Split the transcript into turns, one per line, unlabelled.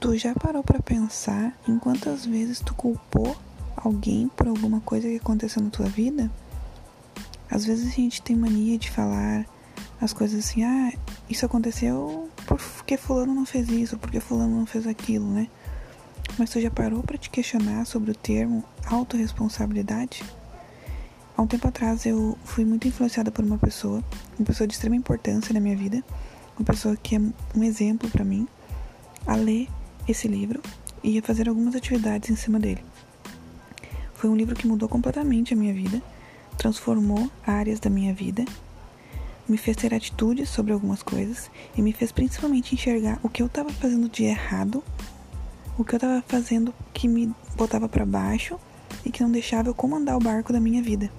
Tu já parou para pensar em quantas vezes tu culpou alguém por alguma coisa que aconteceu na tua vida? Às vezes a gente tem mania de falar as coisas assim, ah, isso aconteceu porque fulano não fez isso, porque fulano não fez aquilo, né? Mas tu já parou para te questionar sobre o termo autorresponsabilidade? Há um tempo atrás eu fui muito influenciada por uma pessoa, uma pessoa de extrema importância na minha vida, uma pessoa que é um exemplo para mim, a ler esse livro e ia fazer algumas atividades em cima dele. Foi um livro que mudou completamente a minha vida, transformou áreas da minha vida, me fez ter atitudes sobre algumas coisas e me fez principalmente enxergar o que eu estava fazendo de errado, o que eu estava fazendo que me botava para baixo e que não deixava eu comandar o barco da minha vida.